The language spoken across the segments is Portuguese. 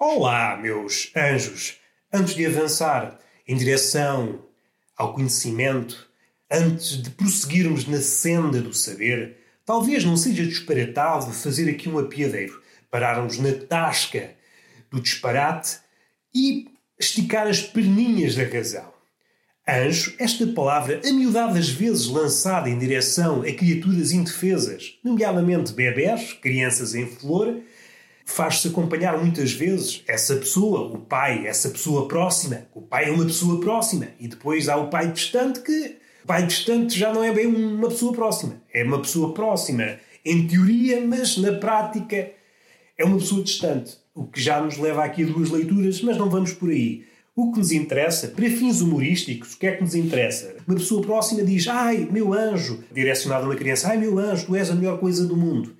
Olá, meus anjos! Antes de avançar em direção ao conhecimento, antes de prosseguirmos na senda do saber, talvez não seja disparatado fazer aqui um apiadeiro, pararmos na tasca do disparate e esticar as perninhas da razão. Anjo, esta palavra amiudades vezes lançada em direção a criaturas indefesas, nomeadamente bebés, crianças em flor, faz-se acompanhar muitas vezes essa pessoa, o pai, essa pessoa próxima. O pai é uma pessoa próxima. E depois há o pai distante que. O pai distante já não é bem uma pessoa próxima. É uma pessoa próxima em teoria, mas na prática é uma pessoa distante. O que já nos leva aqui a duas leituras, mas não vamos por aí. O que nos interessa, para fins humorísticos, o que é que nos interessa? Uma pessoa próxima diz: Ai, meu anjo, direcionado a uma criança: Ai, meu anjo, tu és a melhor coisa do mundo.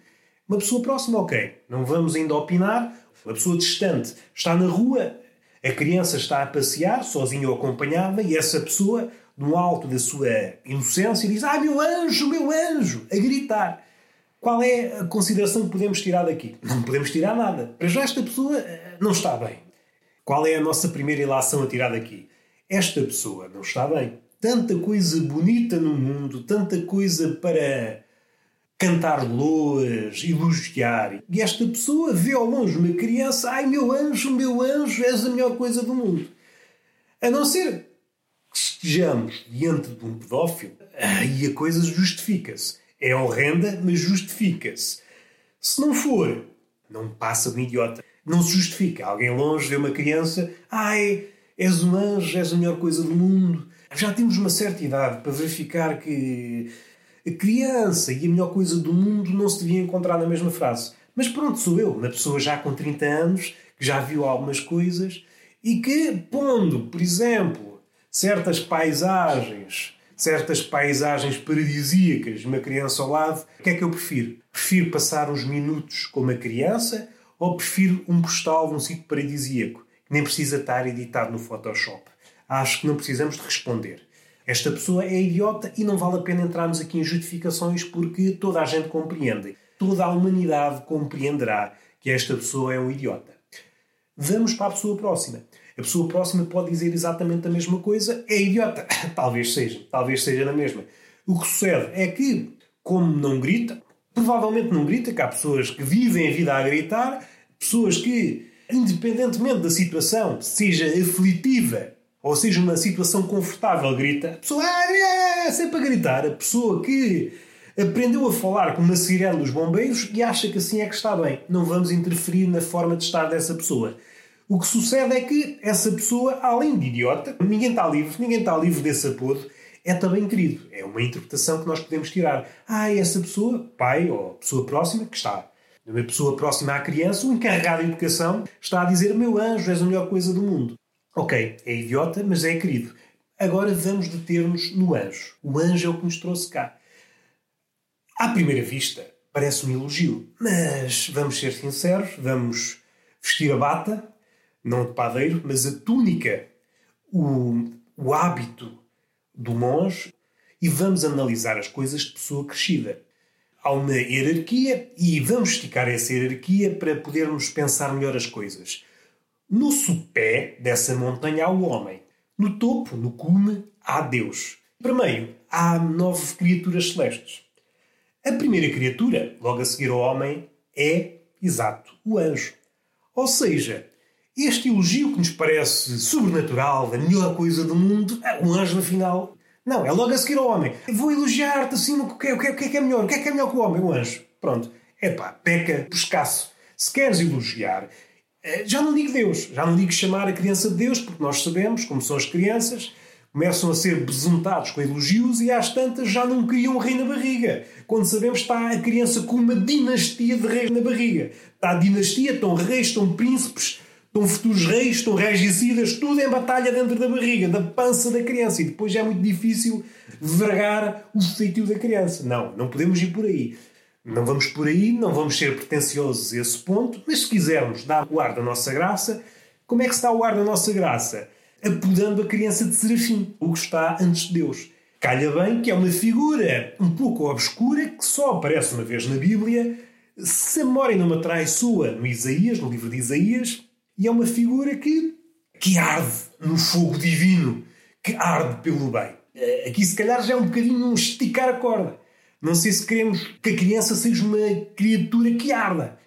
Uma pessoa próxima, ok. Não vamos ainda opinar. Uma pessoa distante está na rua, a criança está a passear, sozinha ou acompanhada, e essa pessoa, no alto da sua inocência, diz: Ai, meu anjo, meu anjo! a gritar. Qual é a consideração que podemos tirar daqui? Não podemos tirar nada. Para já, esta pessoa eh, não está bem. Qual é a nossa primeira ilação a tirar daqui? Esta pessoa não está bem. Tanta coisa bonita no mundo, tanta coisa para cantar loas, elogiar. E esta pessoa vê ao longe uma criança, ai meu anjo, meu anjo, és a melhor coisa do mundo. A não ser que estejamos diante de um pedófilo, aí a coisa justifica-se. É horrenda, mas justifica-se. Se não for, não passa de um idiota. Não se justifica. Alguém longe vê uma criança, ai, és um anjo, és a melhor coisa do mundo. Já temos uma certa idade para verificar que a criança e a melhor coisa do mundo não se deviam encontrar na mesma frase. Mas pronto, sou eu, uma pessoa já com 30 anos, que já viu algumas coisas e que, pondo, por exemplo, certas paisagens, certas paisagens paradisíacas, uma criança ao lado, o que é que eu prefiro? Prefiro passar uns minutos com uma criança ou prefiro um postal num sítio paradisíaco, que nem precisa estar editado no Photoshop? Acho que não precisamos de responder. Esta pessoa é idiota e não vale a pena entrarmos aqui em justificações porque toda a gente compreende. Toda a humanidade compreenderá que esta pessoa é um idiota. Vamos para a pessoa próxima. A pessoa próxima pode dizer exatamente a mesma coisa, é idiota. talvez seja, talvez seja na mesma. O que sucede é que, como não grita, provavelmente não grita, que há pessoas que vivem a vida a gritar, pessoas que, independentemente da situação, seja aflitiva ou seja, uma situação confortável, grita, a pessoa ah, é, sempre a gritar, a pessoa que aprendeu a falar com uma sirene dos bombeiros e acha que assim é que está bem. Não vamos interferir na forma de estar dessa pessoa. O que sucede é que essa pessoa, além de idiota, ninguém está livre, ninguém está livre desse apodo, é também querido. É uma interpretação que nós podemos tirar. Ah, essa pessoa, pai ou pessoa próxima, que está. Uma pessoa próxima à criança, o encarregado de educação, está a dizer: Meu anjo, és a melhor coisa do mundo. Ok, é idiota, mas é querido. Agora vamos deter-nos no anjo. O anjo é o que nos trouxe cá. À primeira vista, parece um elogio, mas vamos ser sinceros, vamos vestir a bata, não de padeiro, mas a túnica, o, o hábito do monge e vamos analisar as coisas de pessoa crescida. Há uma hierarquia e vamos esticar essa hierarquia para podermos pensar melhor as coisas. No sopé dessa montanha há o homem. No topo, no cume, há Deus. Para meio, há nove criaturas celestes. A primeira criatura, logo a seguir ao homem, é, exato, o anjo. Ou seja, este elogio que nos parece sobrenatural, a melhor coisa do mundo, é um anjo, afinal. Não, é logo a seguir ao homem. Vou elogiar-te assim, o que, é, o, que é, o que é que é melhor? O que é que é melhor que o homem? O anjo. Pronto. É pá, peca por escasso. Se queres elogiar, já não digo Deus, já não digo chamar a criança de Deus, porque nós sabemos como são as crianças, começam a ser besuntados com elogios e às tantas já não criam um rei na barriga. Quando sabemos está a criança com uma dinastia de reis na barriga. Está a dinastia, estão reis, estão príncipes, estão futuros reis, estão regicidas, tudo em batalha dentro da barriga, da pança da criança. E depois já é muito difícil vergar o feitio da criança. Não, não podemos ir por aí. Não vamos por aí, não vamos ser pretenciosos a esse ponto, mas se quisermos dar o ar da nossa graça, como é que está o ar da nossa graça? Apodando a criança de Serafim, o que está antes de Deus. Calha bem que é uma figura um pouco obscura que só aparece uma vez na Bíblia, se a memória não me sua no Isaías, no livro de Isaías, E é uma figura que, que arde no fogo divino, que arde pelo bem. Eh, aqui, se calhar, já é um bocadinho um esticar a corda. Não sei se queremos que a criança seja uma criatura que arda.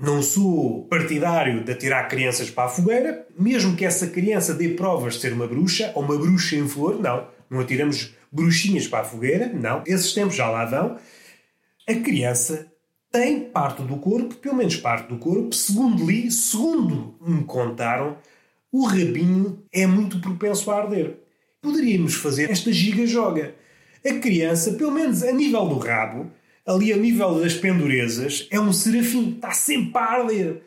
Não sou partidário de atirar crianças para a fogueira, mesmo que essa criança dê provas de ser uma bruxa ou uma bruxa em flor, não. Não atiramos bruxinhas para a fogueira, não. Esses tempos já lá vão. A criança tem parte do corpo, pelo menos parte do corpo, segundo li, segundo me contaram, o rabinho é muito propenso a arder. Poderíamos fazer esta giga-joga. A criança, pelo menos a nível do rabo, ali a nível das pendurezas, é um serafim, está sempre a arder.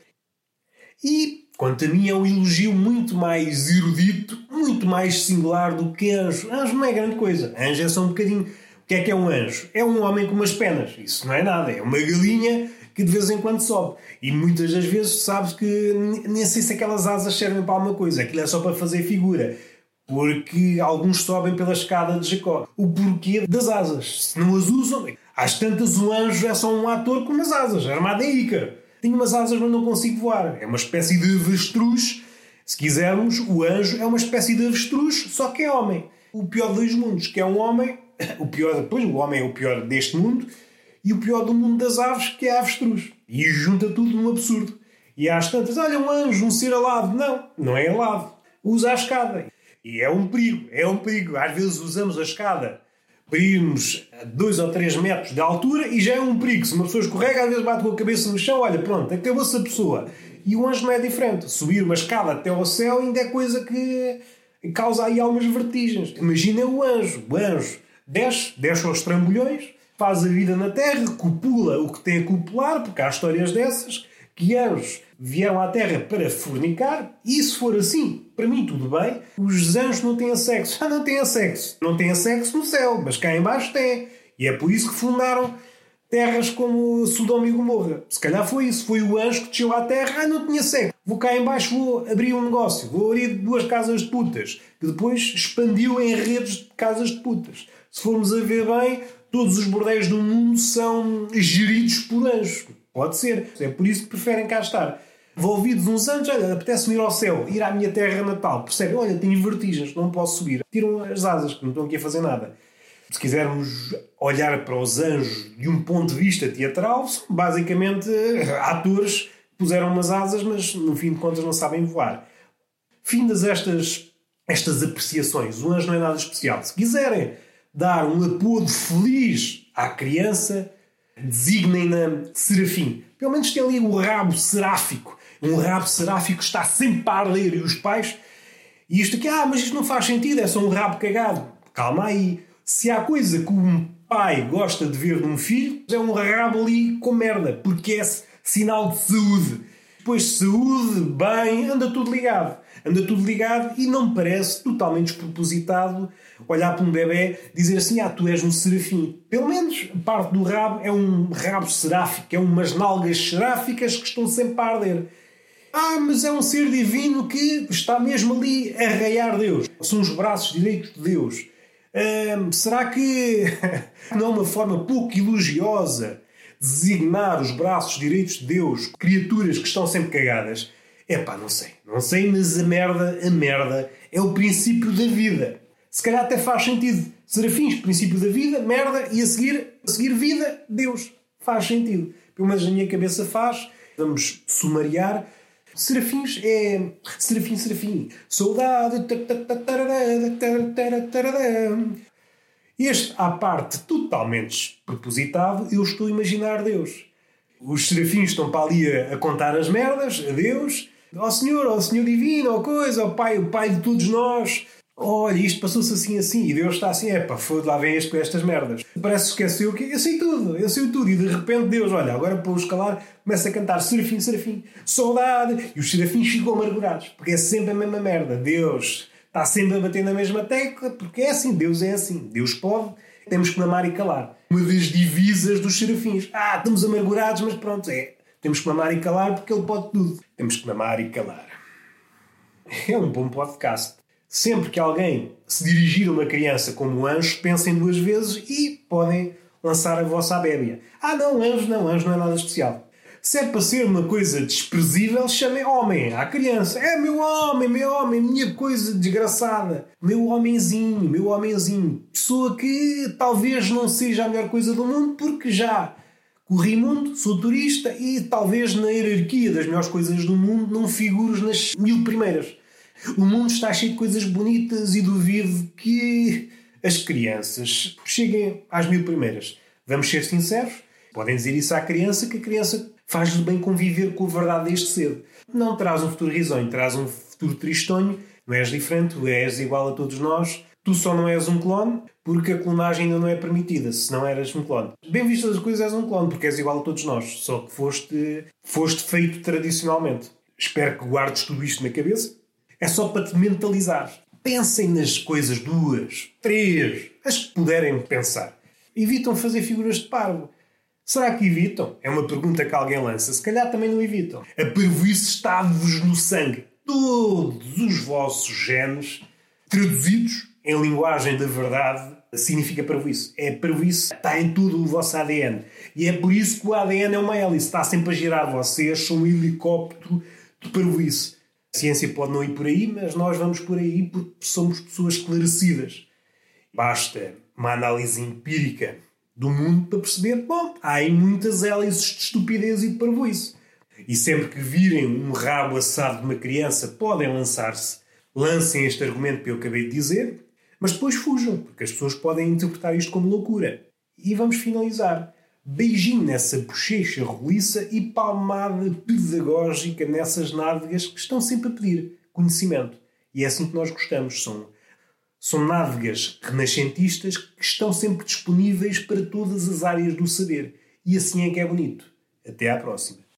E, quanto a mim, é um elogio muito mais erudito, muito mais singular do que anjo. Anjo não é grande coisa. Anjo é só um bocadinho que é que é um anjo? É um homem com umas penas. Isso não é nada. É uma galinha que de vez em quando sobe. E muitas das vezes sabes que nem sei se aquelas asas servem para alguma coisa. Aquilo é só para fazer figura. Porque alguns sobem pela escada de Jacó. O porquê das asas? Se não as usam, às tantas o anjo é só um ator com umas asas, armado em Ícaro. Tenho umas asas, mas não consigo voar. É uma espécie de avestruz. Se quisermos, o anjo é uma espécie de avestruz, só que é homem. O pior dos dois mundos, que é um homem o pior, depois o homem é o pior deste mundo e o pior do mundo das aves, que é a avestruz. E junta tudo num absurdo. E às tantas, olha, um anjo, um ser alado. Não, não é alado. Usa a escada. E é um perigo, é um perigo. Às vezes usamos a escada para irmos a 2 ou 3 metros de altura e já é um perigo. Se uma pessoa escorrega, às vezes bate com a cabeça no chão, olha, pronto, acabou-se a pessoa. E o anjo não é diferente. Subir uma escada até ao céu ainda é coisa que causa aí algumas vertigens. Imagina o anjo. O anjo desce, desce aos trambolhões, faz a vida na Terra, copula o que tem a copular, porque há histórias dessas, que anjos vieram à Terra para fornicar, e se for assim, para mim tudo bem, os anjos não têm sexo. Ah, não têm sexo. Não têm sexo no céu, mas cá embaixo têm. E é por isso que fundaram terras como Sodoma e Gomorra. Se calhar foi isso. Foi o anjo que desceu à terra. Ah, não tinha sexo. Vou cá embaixo, vou abrir um negócio. Vou abrir duas casas de putas. Que depois expandiu em redes de casas de putas se formos a ver bem, todos os bordéis do mundo são geridos por anjos. Pode ser. É por isso que preferem cá estar. Envolvidos uns anos, olha, apetece-me ir ao céu, ir à minha terra natal. Percebem? Olha, tenho vertigens, não posso subir. Tiram as asas, que não estão aqui a fazer nada. Se quisermos olhar para os anjos de um ponto de vista teatral, são basicamente atores que puseram umas asas, mas no fim de contas não sabem voar. Findas estas, estas apreciações, o anjo não é nada especial. Se quiserem dar um apodo feliz à criança, designem-na serafim. Pelo menos tem ali o rabo seráfico. Um rabo seráfico está sempre a arder e os pais. E isto aqui, ah, mas isto não faz sentido, é só um rabo cagado. Calma aí. Se há coisa que um pai gosta de ver num filho, é um rabo ali com merda, porque é sinal de saúde. Depois, saúde, bem, anda tudo ligado. Anda tudo ligado e não me parece totalmente despropositado olhar para um bebê dizer assim: Ah, tu és um serafim. Pelo menos parte do rabo é um rabo seráfico, é umas nalgas seráficas que estão sempre a arder. Ah, mas é um ser divino que está mesmo ali a raiar Deus. São os braços direitos de Deus. Hum, será que não é uma forma pouco elogiosa designar os braços direitos de Deus, criaturas que estão sempre cagadas? É pá, não sei. Não sei, mas a merda, a merda é o princípio da vida se calhar até faz sentido. Serafins, princípio da vida, merda, e a seguir, a seguir vida, Deus. Faz sentido. Pelo menos na minha cabeça faz. Vamos sumariar. Serafins é. Serafim, serafim. Saudade. Este, à parte totalmente propositado, eu estou a imaginar Deus. Os serafins estão para ali a, a contar as merdas a Deus. Ó oh, Senhor, ó oh, Senhor Divino, ó oh, coisa, ó oh, Pai, o Pai de todos nós olha, isto passou-se assim assim, e Deus está assim, é pá, foi lá vem este com estas merdas. Parece que esqueceu que eu sei tudo, eu sei tudo, e de repente Deus, olha, agora para o escalar, começa a cantar serafim, serafim, saudade, e os serafins ficam amargurados, porque é sempre a mesma merda. Deus está sempre a bater na mesma tecla, porque é assim, Deus é assim, Deus pode, temos que mamar e calar. Uma das divisas dos serafins, ah, estamos amargurados, mas pronto, é, temos que mamar e calar porque ele pode tudo. Temos que mamar e calar. É um bom podcast. Sempre que alguém se dirigir a uma criança como anjo, pensem duas vezes e podem lançar a vossa abébia. Ah, não, anjo não, anjo não é nada especial. Se é para ser uma coisa desprezível, chamem homem à criança. É meu homem, meu homem, minha coisa desgraçada. Meu homenzinho, meu homenzinho. Pessoa que talvez não seja a melhor coisa do mundo porque já corri mundo, sou turista e talvez na hierarquia das melhores coisas do mundo não figures nas mil primeiras. O mundo está cheio de coisas bonitas e duvido que as crianças cheguem às mil primeiras. Vamos ser sinceros? Podem dizer isso à criança que a criança faz-lhe bem conviver com a verdade desde cedo. Não traz um futuro risonho, traz um futuro tristonho. Não és diferente, tu és igual a todos nós. Tu só não és um clone porque a clonagem ainda não é permitida, se não eras um clone. Bem vistas as coisas, és um clone porque és igual a todos nós, só que foste, foste feito tradicionalmente. Espero que guardes tudo isto na cabeça. É só para te mentalizar. Pensem nas coisas duas, três, as que puderem pensar. Evitam fazer figuras de parvo. Será que evitam? É uma pergunta que alguém lança. Se calhar também não evitam. A parvoíce está-vos no sangue. Todos os vossos genes, traduzidos em linguagem da verdade, significa parvoíce. É parvoíce, está em tudo o vosso ADN. E é por isso que o ADN é uma hélice. Está sempre a girar. Vocês são um helicóptero de parvoíce. A ciência pode não ir por aí, mas nós vamos por aí porque somos pessoas esclarecidas. Basta uma análise empírica do mundo para perceber, bom, há aí muitas hélices de estupidez e de parvoíce. E sempre que virem um rabo assado de uma criança, podem lançar-se, lancem este argumento que eu acabei de dizer, mas depois fujam, porque as pessoas podem interpretar isto como loucura. E vamos finalizar. Beijinho nessa bochecha roliça e palmada pedagógica nessas nádegas que estão sempre a pedir conhecimento. E é assim que nós gostamos. São são nádegas renascentistas que estão sempre disponíveis para todas as áreas do saber. E assim é que é bonito. Até à próxima.